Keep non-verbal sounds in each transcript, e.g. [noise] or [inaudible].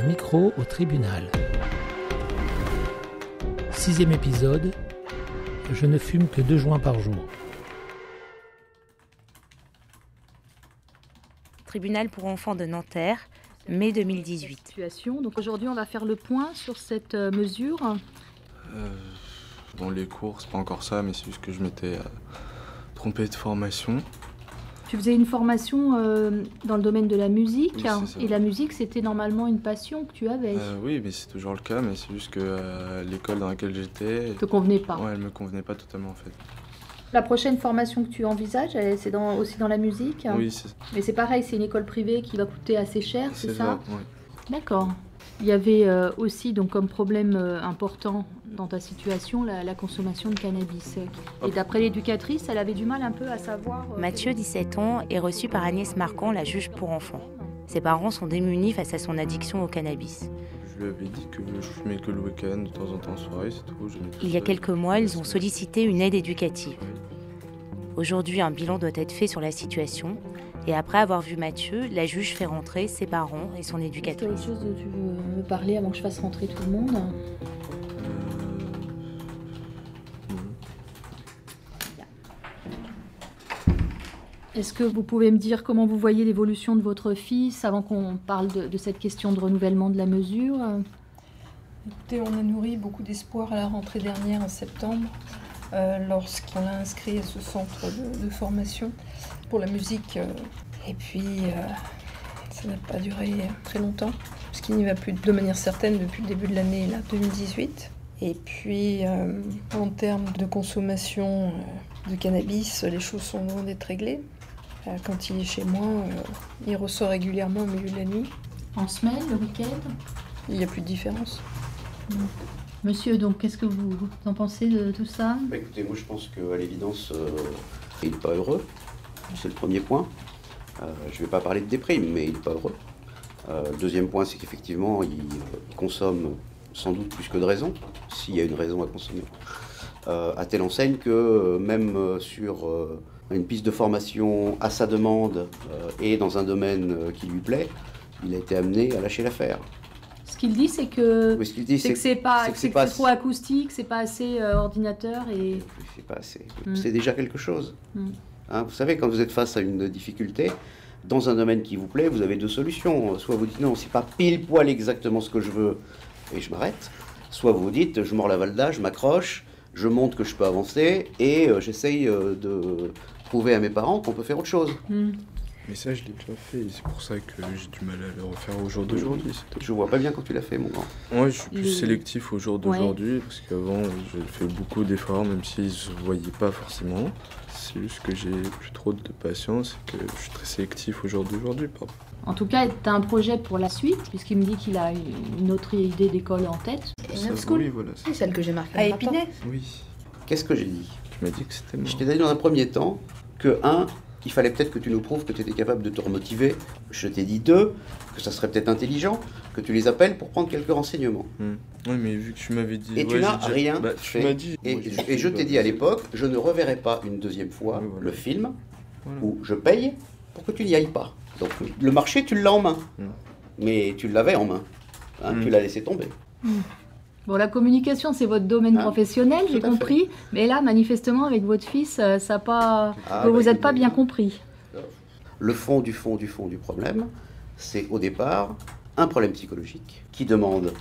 Un micro au tribunal. Sixième épisode. Je ne fume que deux joints par jour. Tribunal pour enfants de Nanterre, mai 2018. Situation. Donc aujourd'hui, on va faire le point sur cette euh, mesure. Euh, dans les cours, c'est pas encore ça, mais c'est juste que je m'étais euh, trompé de formation. Tu faisais une formation euh, dans le domaine de la musique. Oui, ça. et la musique, c'était normalement une passion que tu avais. Euh, oui, mais c'est toujours le cas, mais c'est juste que euh, l'école dans laquelle j'étais, te convenait pas. ouais, elle me convenait pas totalement en fait. La prochaine formation que tu envisages, c'est dans- aussi dans la musique. Oui, c'est Mais c'est pareil, c'est une école privée qui va coûter assez cher, c'est ça, ouais. D'accord. Il y avait euh, aussi donc comme problème euh, important dans ta situation la, la consommation de cannabis. Et d'après l'éducatrice, elle avait du mal un peu à savoir. euh, Mathieu, 17 ans, est reçu par Agnès Marquand, la juge pour enfants. Ses parents sont démunis face à son addiction au cannabis. Je lui avais dit que je fumais que le week-end, de temps en temps en soirée, c'est tout. Il y a quelques mois, ils ont sollicité une aide éducative. Aujourd'hui, un bilan doit être fait sur la situation. Et après avoir vu Mathieu, la juge fait rentrer ses parents et son éducatrice. autre chose dont tu veux me parler avant que je fasse rentrer tout le monde? Est-ce que vous pouvez me dire comment vous voyez l'évolution de votre fils avant qu'on parle de, de cette question de renouvellement de la mesure? Écoutez, on a nourri beaucoup d'espoir à la rentrée dernière en septembre, euh, lorsqu'on l'a inscrit à ce centre de, de formation pour la musique. euh, et puis, euh, ça n'a pas duré très longtemps, puisqu'il n'y va plus de manière certaine depuis le début de l'année là, 2018. Et puis, euh, en termes de consommation euh, de cannabis, les choses sont loin d'être réglées. Euh, Quand il est chez moi, euh, il ressort régulièrement au milieu de la nuit. En semaine, le week-end? Il n'y a plus de différence. Monsieur, donc qu'est-ce que vous en pensez de tout ça? Bah, écoutez, moi je pense qu'à l'évidence, euh, il n'est pas heureux. C'est le premier point. Euh, je ne vais pas parler de déprime, mais il n'est pas heureux. Euh, deuxième point, c'est qu'effectivement, il, il consomme sans doute plus que de raison, s'il y a une raison à consommer. Euh, à telle enseigne que même sur une piste de formation à sa demande et dans un domaine qui lui plaît, il a été amené à lâcher l'affaire. Qu'il dit, c'est que Oui, ce c'est que c'est pas, que c'est trop acoustique, c'est pas assez euh, ordinateur et C'est pas assez. Mm. C'est déjà quelque chose. Mm. Hein, vous savez, quand vous êtes face à une difficulté, dans un domaine qui vous plaît, vous avez deux solutions. Soit vous dites non, c'est pas pile poil exactement ce que je veux et je m'arrête. Soit vous dites je mords la valda, je m'accroche, je montre que je peux avancer et euh, j'essaye euh, de prouver à mes parents qu'on peut faire autre chose. Hmm. Mais ça, je l'ai déjà fait, c'est pour ça que j'ai du mal à le refaire au jour d'aujourd'hui. c'est. Je vois pas bien quand tu l'as fait, mon grand. Moi, je suis plus Le- sélectif au jour d'aujourd'hui, parce qu'avant, j'ai fait beaucoup d'efforts, même s'ils ne se voyaient pas forcément. C'est juste que j'ai plus trop de patience et que je suis très sélectif au jour d'aujourd'hui. En tout cas, tu as un projet pour la suite, puisqu'il me dit qu'il a une autre idée d'école en tête. School Oui, voilà. C'est celle que j'ai marquée. À. Épinay Oui, Qu'est-ce que j'ai dit? Tu m'as dit que c'était. Je t'ai dit dans un premier temps que, un, il fallait peut-être que tu nous prouves que tu étais capable de te remotiver. Je t'ai dit, deux, que ça serait peut-être intelligent que tu les appelles pour prendre quelques renseignements. Hmm. Oui, mais vu que tu m'avais dit. Et tu n'as rien Bah, tu fait. m'as dit. Et, Moi, je t'ai dit à l'époque, je ne reverrai pas une deuxième fois Oui, voilà. le film Voilà. où je paye pour que tu n'y ailles pas. Donc le marché, tu l'as en main. Mm. Mais tu l'avais en main. Hein, Mm. Tu l'as laissé tomber. Bon, la communication, c'est votre domaine Ah, professionnel, j'ai fait. compris. Mais là, manifestement, avec votre fils, euh, ça pas... Ah, vous bah, vous êtes pas bien compris. Le fond du fond du fond du problème, c'est au départ un problème psychologique qui demande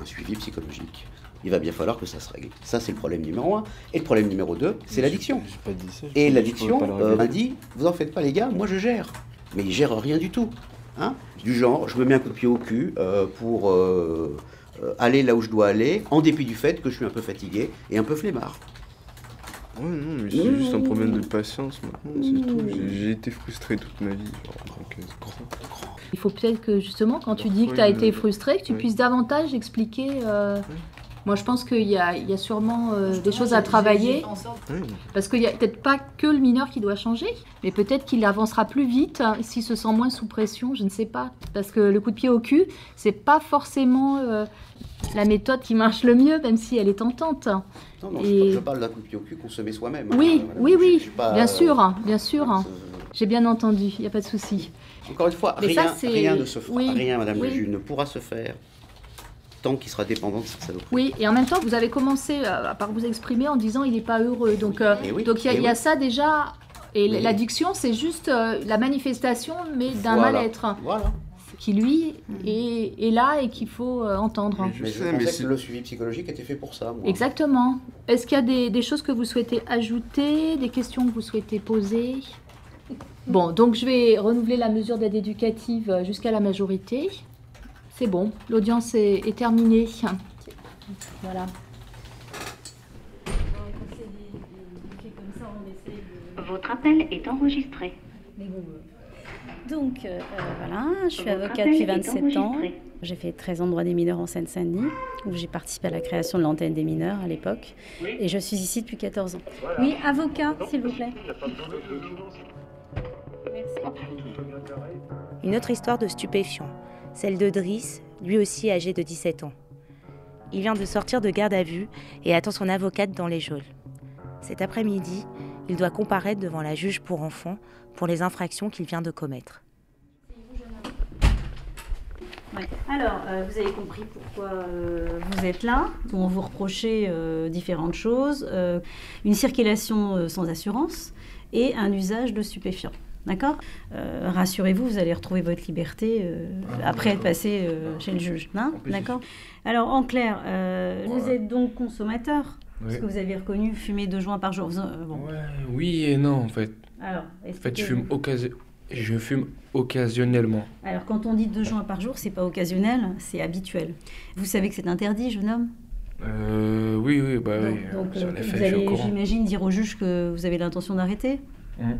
un suivi psychologique. Il va bien falloir que ça se règle. Ça, c'est le problème numéro un. Et le problème numéro deux, c'est l'addiction. Et l'addiction le euh, m'a dit, vous en faites pas les gars, moi je gère. Mais il gère rien du tout. Hein du genre, je me mets un coup de pied au cul euh, pour euh, aller là où je dois aller, en dépit du fait que je suis un peu fatigué et un peu flemmard. Ouais, non, mais c'est juste un problème de patience maintenant, c'est tout. J'ai- J'ai été frustré toute ma vie. Genre, donc, euh, ça. Il faut peut-être que, justement, quand tu dis que tu as été frustré, que tu oui. puisses davantage expliquer... euh, Oui. Moi, je pense qu'il y a, il y a sûrement euh, des choses à travailler. Parce qu'il n'y a peut-être pas que le mineur qui doit changer, mais peut-être qu'il avancera plus vite hein, s'il se sent moins sous pression, je ne sais pas. Parce que le coup de pied au cul, c'est pas forcément euh, la méthode qui marche le mieux, même si elle est tentante. Non, non, Et- je, je parle d'un coup de pied au cul consommé soi-même. Oui, hein, oui, Je- oui, je suis pas, bien euh, sûr, hein, bien sûr. euh, J'ai bien entendu, il n'y a pas de souci. Encore une fois, Mais ça, rien, c'est- rien ne se fera, oui, rien, Madame oui. le juge, ne pourra se faire tant qu'il sera dépendant de cette saloperie. Oui, et en même temps, vous avez commencé euh, par vous exprimer en disant il n'est pas heureux. Donc, euh, Eh oui, donc il y, a- eh il y a oui. ça déjà. Et l'addiction, c'est juste euh, la manifestation, mais d'un Voilà. mal-être Voilà. qui, lui, est, est là et qu'il faut euh, entendre. Mais je Mais je sais, pensais que c'est- le suivi psychologique était fait pour ça, moi. Exactement. Est-ce qu'il y a des, des choses que vous souhaitez ajouter, des questions que vous souhaitez poser? Bon, donc je vais renouveler la mesure d'aide éducative jusqu'à la majorité. C'est bon, l'audience est, est terminée. Voilà. Votre appel est enregistré. Donc euh, euh, voilà, je suis Votre avocate depuis est 27 ans. J'ai fait 13 ans de droit des mineurs en Seine-Saint-Denis, où j'ai participé à la création de l'antenne des mineurs à l'époque. Et je suis ici depuis 14 ans. Oui, avocat, s'il vous plaît. Une autre histoire de stupéfiant, celle de Driss, lui aussi âgé de 17 ans. Il vient de sortir de garde à vue et attend son avocate dans les geôles. Cet après-midi, il doit comparaître devant la juge pour enfants pour les infractions qu'il vient de commettre. Alors, euh, vous avez compris pourquoi euh, vous êtes là. On vous reprochait euh, différentes choses. une circulation sans assurance et un usage de stupéfiants. D'accord Euh, Rassurez-vous, vous allez retrouver votre liberté euh, après être passé euh, chez le juge. hein D'accord Alors, en clair, vous êtes donc consommateur Parce que vous avez reconnu fumer deux joints par jour. Vous- bon. Ouais, oui et non en fait. Alors, En fait, je fume, occasion... je fume occasionnellement. Alors, quand on dit deux joints par jour, c'est pas occasionnel, c'est habituel. Vous savez que c'est interdit, jeune homme? Oui, oui, bah Donc, oui. donc, vous allez, j'imagine, dire au juge que vous avez l'intention d'arrêter? Mhm.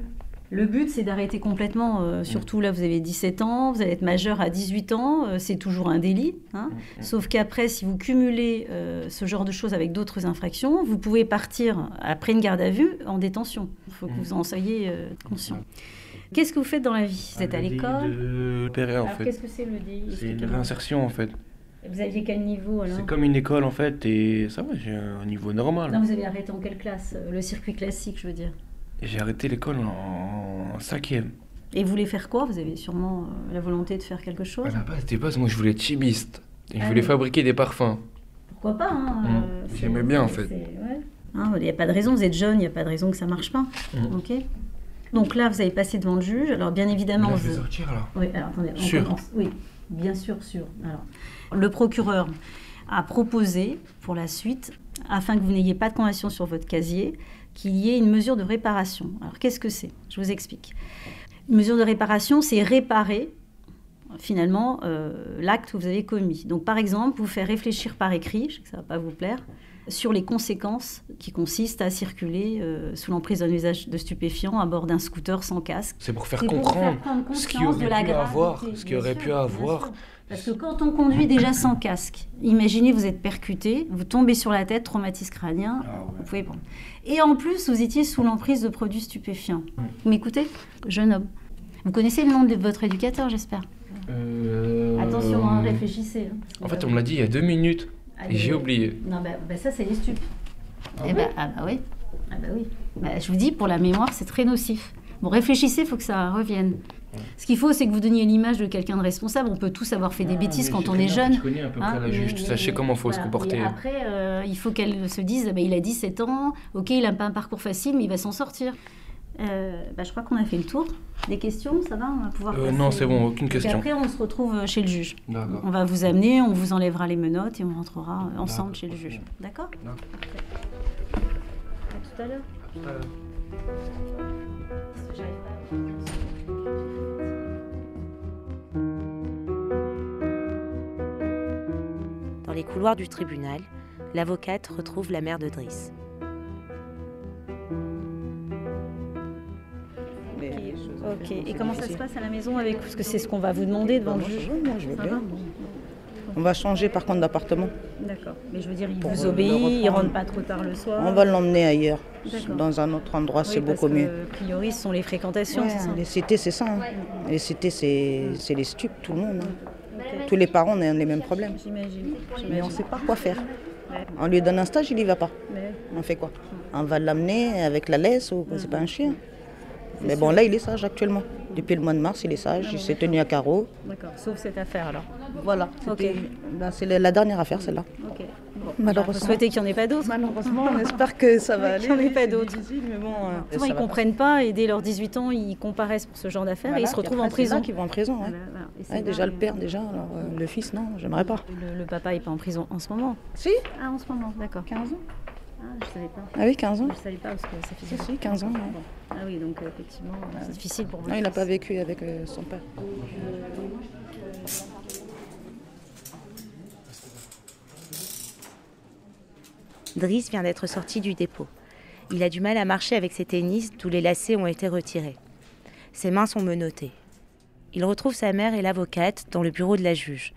Le but, c'est d'arrêter complètement. euh, surtout là, vous avez 17 ans, vous allez être majeur à 18 ans, euh, c'est toujours un délit. hein. Mhm. Sauf qu'après, si vous cumulez euh, ce genre de choses avec d'autres infractions, vous pouvez partir après une garde à vue en détention. Il faut que Mhm. vous en soyez euh, conscient. Qu'est-ce que vous faites dans la vie? Vous êtes à l'école? de repérer, en Alors, fait. qu'est-ce que c'est le délit? C'est une Expliquez-moi. réinsertion en fait. Vous aviez quel niveau alors? C'est comme une école en fait et ça va, j'ai un niveau normal. Non, vous avez arrêté en quelle classe? Le circuit classique, je veux dire. Et J'ai arrêté l'école en, en cinquième. Et vous voulez faire quoi? Vous avez sûrement euh, la volonté de faire quelque chose? À la base, de base, moi je voulais être chimiste. Et je Ah voulais fabriquer des parfums. Pourquoi pas hein, Mm. euh, J'aimais bien, en fait. ouais. Hein, Il n'y a pas de raison, vous êtes jeune, il n'y a pas de raison que ça marche pas. Mm. Ok Donc là, vous avez passé devant le juge. Alors bien évidemment, Là, je vais vous- sortir là. Oui, alors attendez, on Sûr. commence. Oui, bien sûr, sûr. Alors, le procureur a proposé pour la suite, afin que vous n'ayez pas de condamnation sur votre casier, qu'il y ait une mesure de réparation. Alors qu'est-ce que c'est? Je vous explique. Une mesure de réparation, c'est réparer finalement euh, l'acte que vous avez commis. Donc par exemple, vous faire réfléchir par écrit, je sais que ça ne va pas vous plaire, sur les conséquences qui consistent à circuler euh, sous l'emprise d'un usage de stupéfiants à bord d'un scooter sans casque. C'est pour faire pour comprendre ce qu'il conscience aurait de la pu avoir, ce Bien aurait sûr, pu avoir. Parce que quand on conduit déjà sans casque, imaginez vous êtes percuté, vous tombez sur la tête, traumatisme crânien, Ah vous pouvez prendre. Et en plus, vous étiez sous l'emprise de produits stupéfiants. Vous m'écoutez Jeune homme? Vous connaissez le nom de votre éducateur, j'espère? Euh, Attention, hein, réfléchissez. hein, En fait, on me l'a dit il y a deux minutes allez, et j'ai oublié. Non, bah, bah ça, c'est les stupes. Ah Eh bah, ah bah oui. Ah bah oui. Bah, je vous dis, pour la mémoire, c'est très nocif. Bon, réfléchissez, il faut que ça revienne. Ce qu'il faut, c'est que vous donniez l'image de quelqu'un de responsable. On peut tous avoir fait des Ah, bêtises quand on est jeune. Je connais à peu près Hein, sachez comment il faut se comporter. Et après, euh, il faut qu'elle se dise, bah, il a 17 ans, ok, il n'a pas un parcours facile, mais il va s'en sortir. Euh, bah, je crois qu'on a fait le tour. Des questions, ça va On va pouvoir Euh, non, c'est bon, aucune Et question. après, on se retrouve chez le juge. On va vous amener, on vous enlèvera les menottes et on rentrera ensemble chez le juge. D'accord? D'accord. À tout à l'heure. Dans les couloirs du tribunal, l'avocate retrouve la mère de Driss. Ok, et comment ça se passe à la maison avec Parce que c'est ce qu'on va vous demander devant le juge. Moi, je veux Ça bien. va On va changer par contre d'appartement. D'accord. Mais je veux dire, il Pour vous obéit, il reprendre. rentre pas trop tard le soir. On va l'emmener ailleurs, dans un autre endroit, Oui, c'est beaucoup que, mieux. A priori, ce sont les fréquentations, Ouais, c'est ça? les cités, c'est ça. hein. Les cités, c'est c'est les stupes, tout le monde. hein. Tous les parents ont les mêmes problèmes. J'imagine. Mais on ne sait pas quoi faire. Ouais. On lui donne un stage, il n'y va pas. On fait quoi? On va l'amener avec la laisse ou c'est pas un chien? Mais bon, là, il est sage actuellement. Depuis le mois de mars, il est sage, il s'est tenu à carreau. D'accord, sauf cette affaire alors. Voilà, c'est la, dernière affaire, celle-là. Ok. Bon, Malheureusement. Vous souhaitez qu'il n'y en ait pas d'autres Malheureusement, on espère que ça va aller. Qu'il n'y en ait pas d'autres. difficile, mais bon, euh, Souvent, ils va comprennent pas et dès leurs 18 ans, ils comparaissent pour ce genre d'affaires et ils se retrouvent en prison. qu'ils vont en prison. Voilà, Ouais, déjà le père, déjà, alors euh, le fils, non, j'aimerais pas. Le, le papa n'est pas en prison en ce moment. Si Ah, en ce moment, d'accord. 15 ans Ah, je savais pas. Ah oui, 15 ans. Je savais pas parce que ça fait Si, si, 15 ans. ouais. Ah oui, donc euh, effectivement, c'est difficile pour vous. Non, il n'a pas vécu avec euh, son père. Driss vient d'être sorti du dépôt. Il a du mal à marcher avec ses tennis, d'où les lacets ont été retirés. Ses mains sont menottées. Il retrouve sa mère et l'avocate dans le bureau de la juge.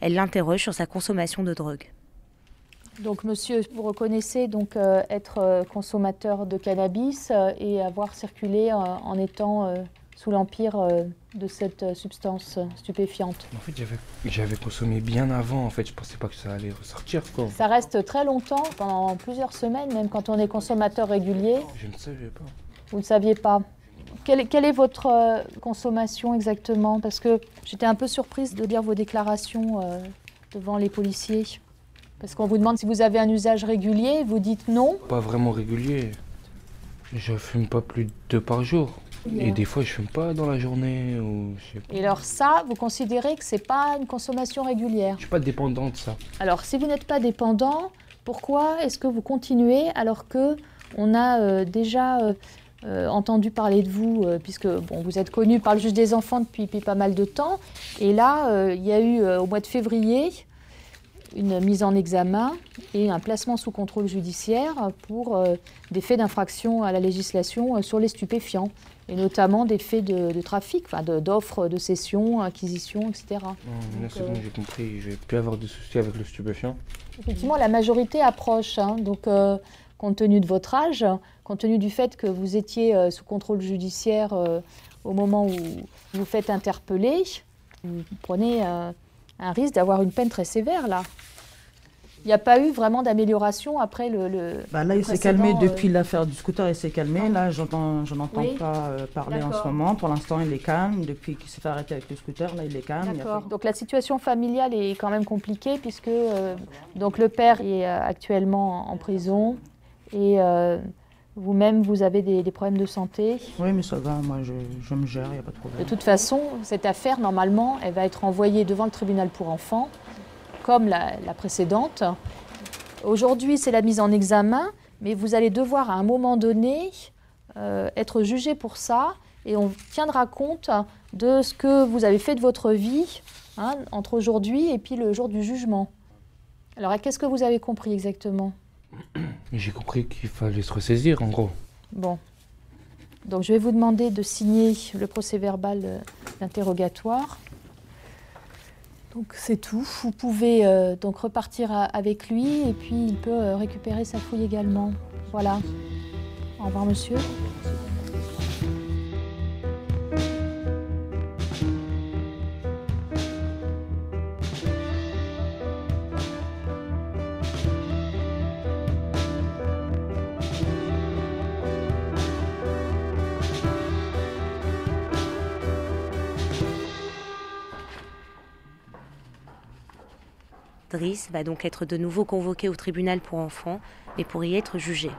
Elle l'interroge sur sa consommation de drogue. Donc, monsieur, vous reconnaissez donc euh, être euh, consommateur de cannabis euh, et avoir circulé euh, en étant euh, sous l'empire euh, de cette substance stupéfiante. En fait, j'avais, j'avais consommé bien avant. En fait, je pensais pas que ça allait ressortir, quoi. Ça reste très longtemps, pendant plusieurs semaines, même quand on est consommateur régulier. Je ne savais pas. Vous ne saviez pas. Quelle, quelle est votre euh, consommation exactement? Parce que j'étais un peu surprise de lire vos déclarations euh, devant les policiers. Parce qu'on vous demande si vous avez un usage régulier, vous dites non. Pas vraiment régulier. Je fume pas plus de deux par jour. Et des fois, je fume pas dans la journée ou je sais pas. Et alors ça, vous considérez que c'est pas une consommation régulière? Je suis pas dépendant de ça. Alors si vous n'êtes pas dépendant, pourquoi est-ce que vous continuez alors que on a euh, déjà euh, entendu parler de vous, euh, puisque bon, vous êtes connu par le juge des enfants depuis, depuis pas mal de temps, et là, euh, il y a eu au mois de février une mise en examen et un placement sous contrôle judiciaire pour des faits d'infraction à la législation sur les stupéfiants, et notamment des faits de, de trafic, enfin de- d'offres de, cession, acquisition, etc. Là, c'est bon, j'ai compris. Je vais plus avoir de soucis avec le stupéfiant. Effectivement, la majorité approche. hein. donc, compte tenu de votre âge, compte tenu du fait que vous étiez euh, sous contrôle judiciaire euh, au moment où vous faites interpeller, vous prenez euh, un risque d'avoir une peine très sévère là. Il n'y a pas eu vraiment d'amélioration après le. le Bah là, il s'est calmé euh, depuis l'affaire du scooter, il s'est calmé. Là, j'entends, je n'entends Oui. pas euh, parler en ce moment. Pour l'instant, il est calme. Depuis qu'il s'est fait arrêter avec le scooter, là, il est calme. D'accord. Donc la situation familiale est quand même compliquée puisque euh, donc le père est actuellement en prison et vous-même vous avez des, des problèmes de santé. Oui, mais ça va, moi, je, je me gère, il n'y a pas de De problème. toute façon, cette affaire, normalement, elle va être envoyée devant le tribunal pour enfants, comme la, la précédente. Aujourd'hui, c'est la mise en examen, mais vous allez devoir à un moment donné euh, être jugé pour ça, et on tiendra compte de ce que vous avez fait de votre vie hein, entre aujourd'hui et puis le jour du jugement. Alors, qu'est-ce que vous avez compris exactement? J'ai compris qu'il fallait se ressaisir, en gros. Bon. Donc je vais vous demander de signer le procès verbal euh, d'interrogatoire. Donc c'est tout. Vous pouvez euh, donc repartir avec lui et puis il peut euh, récupérer sa fouille également. Voilà. Au revoir monsieur. Va donc être de nouveau convoqué au tribunal pour enfants et pour y être jugé.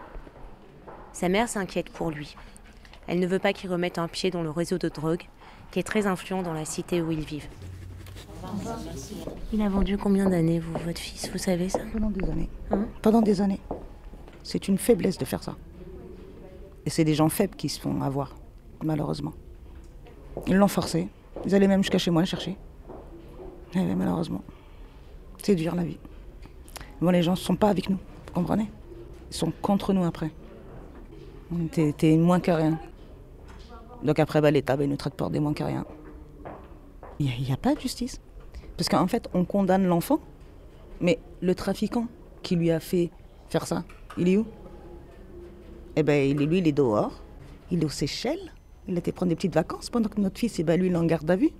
Sa mère s'inquiète pour lui. Elle ne veut pas qu'il remette un pied dans le réseau de drogue, qui est très influent dans la cité où ils vivent. Il a vendu combien d'années, vous, votre fils, vous savez ça? Pendant des années. Hein? Pendant des années. C'est une faiblesse de faire ça. Et c'est des gens faibles qui se font avoir, malheureusement. Ils l'ont forcé. Ils allaient même jusqu'à chez moi le chercher. Eh malheureusement. C'est dur la vie. Bon, les gens ne sont pas avec nous, vous comprenez? Ils sont contre nous après. T'es moins que rien. Donc après, bah, l'État, bah, nous traite pour des moins que rien. Il n'y a, pas de justice. Parce qu'en fait, on condamne l'enfant, mais le trafiquant qui lui a fait faire ça, il est où? Eh ben, il est, lui, il est dehors. Il est aux Seychelles. Il été prendre des petites vacances pendant que notre fils, eh ben, lui, il est en garde à vue.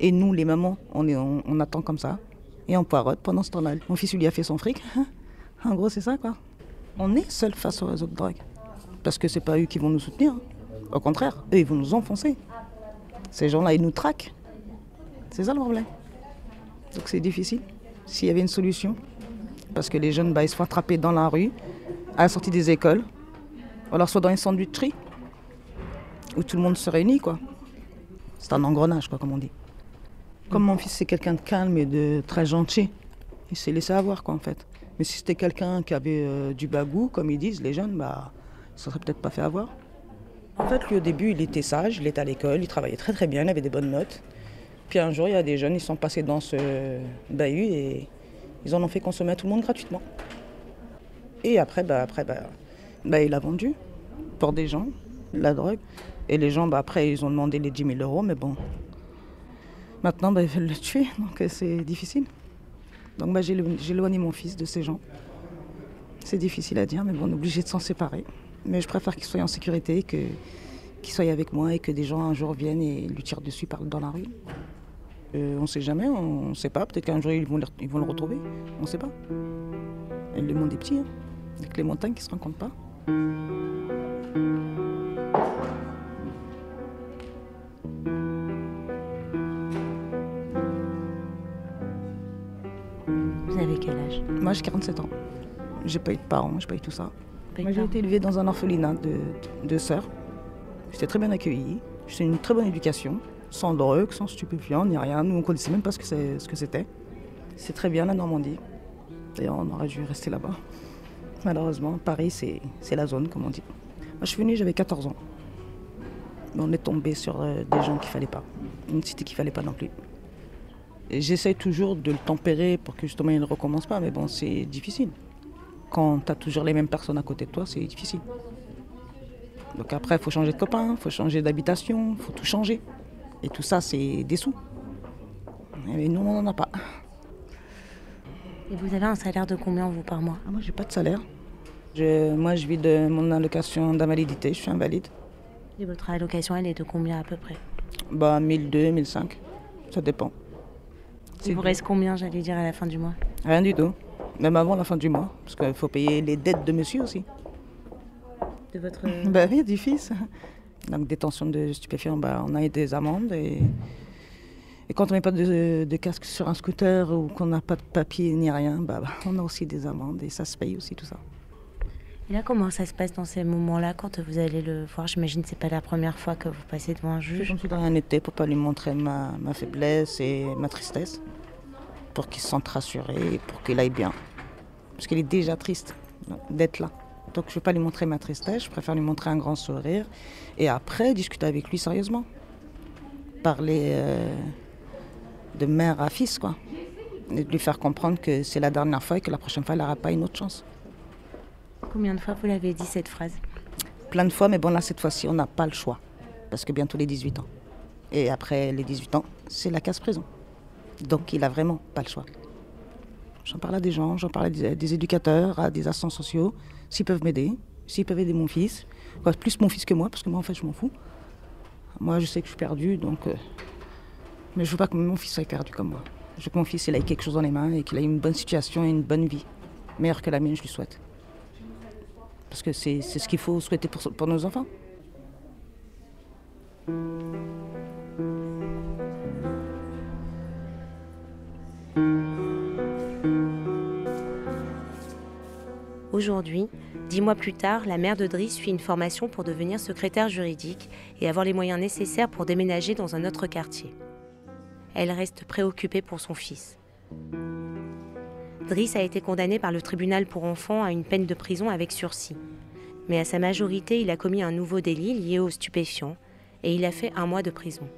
Et nous, les mamans, on, est, on attend comme ça. Et on poirote pendant ce temps-là. Mon fils, lui, a fait son fric. [laughs] en gros, c'est ça, quoi. On est seul face au réseau de drogue. Parce que c'est pas eux qui vont nous soutenir. hein. Au contraire, eux, ils vont nous enfoncer. Ces gens-là, ils nous traquent. C'est ça le problème. Donc c'est difficile. S'il y avait une solution, parce que les jeunes, bah, ils se font attraper dans la rue, à la sortie des écoles, ou alors soit dans une sandwicherie, où tout le monde se réunit, quoi. C'est un engrenage, quoi, comme on dit. Comme mon fils, c'est quelqu'un de calme et de très gentil, il s'est laissé avoir, quoi, en fait. Mais si c'était quelqu'un qui avait euh, du bagou, comme ils disent, les jeunes, bah, ça serait peut-être pas fait avoir. En fait, lui, au début, il était sage, il était à l'école, il travaillait très très bien, il avait des bonnes notes. Puis un jour, il y a des jeunes, ils sont passés dans ce bahut et ils en ont fait consommer à tout le monde gratuitement. Et après, bah, après bah, bah, il a vendu pour des gens la drogue. Et les gens, bah, après, ils ont demandé les 10 000 euros, mais bon. Maintenant, bah, ils veulent le tuer, donc euh, c'est difficile. Donc bah, j'ai éloigné mon fils de ces gens. C'est difficile à dire, mais bon, on est obligé de s'en séparer. Mais je préfère qu'il soit en sécurité, qu'il soit avec moi et que des gens un jour viennent et lui tirent dessus dans la rue. Euh, on ne sait jamais, on ne sait pas. Peut-être qu'un jour ils vont, le, retrouver. On ne sait pas. Le monde est petit, hein. avec les montagnes qui ne se rencontrent pas. Avez quel âge? Moi j'ai 47 ans. J'ai pas eu de parents, j'ai pas eu tout ça. Moi j'ai été élevée dans un orphelinat de, de sœurs. J'étais très bien accueillie. J'ai une très bonne éducation sans drogue, sans stupéfiants, ni rien. Nous, on ne connaissait même pas ce que c'était. C'est très bien la Normandie. D'ailleurs, on aurait dû rester là-bas. Malheureusement, Paris, c'est la zone, comme on dit. Moi, je suis venue, j'avais 14 ans. Mais on est tombé sur euh, des gens qu'il ne fallait pas. Une cité qu'il ne fallait pas non plus. J'essaye toujours de le tempérer pour que justement il ne recommence pas, mais bon, c'est difficile. Quand tu as toujours les mêmes personnes à côté de toi, c'est difficile. Donc après, il faut changer de copain, il faut changer d'habitation, il faut tout changer. Et tout ça, c'est des sous. Et nous, on n'en a pas. Et vous avez un salaire de combien, vous, par mois? Ah, Moi, j'ai pas de salaire. Je, moi, je vis de mon allocation d'invalidité, je suis invalide. Et votre allocation, elle est de combien à peu près? Bah, 1002, 1005. Ça dépend. Il vous reste combien, j'allais dire, à la fin du mois? Rien du tout. Même avant la fin du mois. Parce qu'il faut payer les dettes de monsieur aussi. De votre. [laughs] bah oui, du fils. Donc détention de stupéfiants, bah, on a des amendes. Et, et quand on met pas de, de, casque sur un scooter ou qu'on n'a pas de papier ni rien, bah, bah, on a aussi des amendes et ça se paye aussi tout ça. Et là, comment ça se passe dans ces moments-là quand vous allez le voir? J'imagine que ce n'est pas la première fois que vous passez devant un juge. Je suis dans un été pour pas lui montrer ma, ma faiblesse et ma tristesse, pour qu'il se sente rassuré et pour qu'il aille bien. Parce qu'il est déjà triste d'être là. Donc je ne veux pas lui montrer ma tristesse, je préfère lui montrer un grand sourire et après discuter avec lui sérieusement. Parler euh, de mère à fils, quoi. Et lui faire comprendre que c'est la dernière fois et que la prochaine fois, elle n'aura pas une autre chance. Combien de fois vous l'avez dit cette phrase Plein de fois, mais bon là, cette fois-ci, on n'a pas le choix. Parce que bientôt les 18 ans. Et après les 18 ans, c'est la casse prison. Donc il a vraiment pas le choix. J'en parle à des gens, j'en parle à des, éducateurs, à des assistants sociaux s'ils peuvent m'aider, s'ils peuvent aider mon fils, plus mon fils que moi, parce que moi en fait je m'en fous. Moi je sais que je suis perdu, donc. Euh, mais je veux pas que mon fils soit perdu comme moi. Je veux que mon fils ait quelque chose dans les mains et qu'il ait une bonne situation et une bonne vie. Meilleure que la mienne, je lui souhaite. Parce que c'est ce qu'il faut souhaiter pour, nos enfants. Aujourd'hui, dix mois plus tard, la mère de Driss suit une formation pour devenir secrétaire juridique et avoir les moyens nécessaires pour déménager dans un autre quartier. Elle reste préoccupée pour son fils. Driss a été condamné par le tribunal pour enfants à une peine de prison avec sursis. Mais à sa majorité, il a commis un nouveau délit lié aux stupéfiants et il a fait un mois de prison.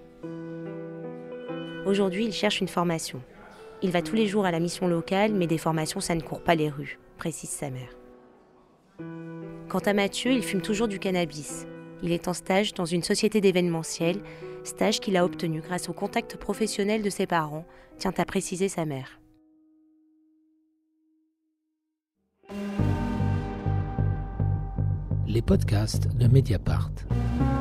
Aujourd'hui, il cherche une formation. Il va tous les jours à la mission locale, mais des formations, ça ne court pas les rues, précise sa mère. Quant à Mathieu, il fume toujours du cannabis. Il est en stage dans une société d'événementiel, stage qu'il a obtenu grâce au contact professionnel de ses parents, tient à préciser sa mère. Les podcasts de Mediapart.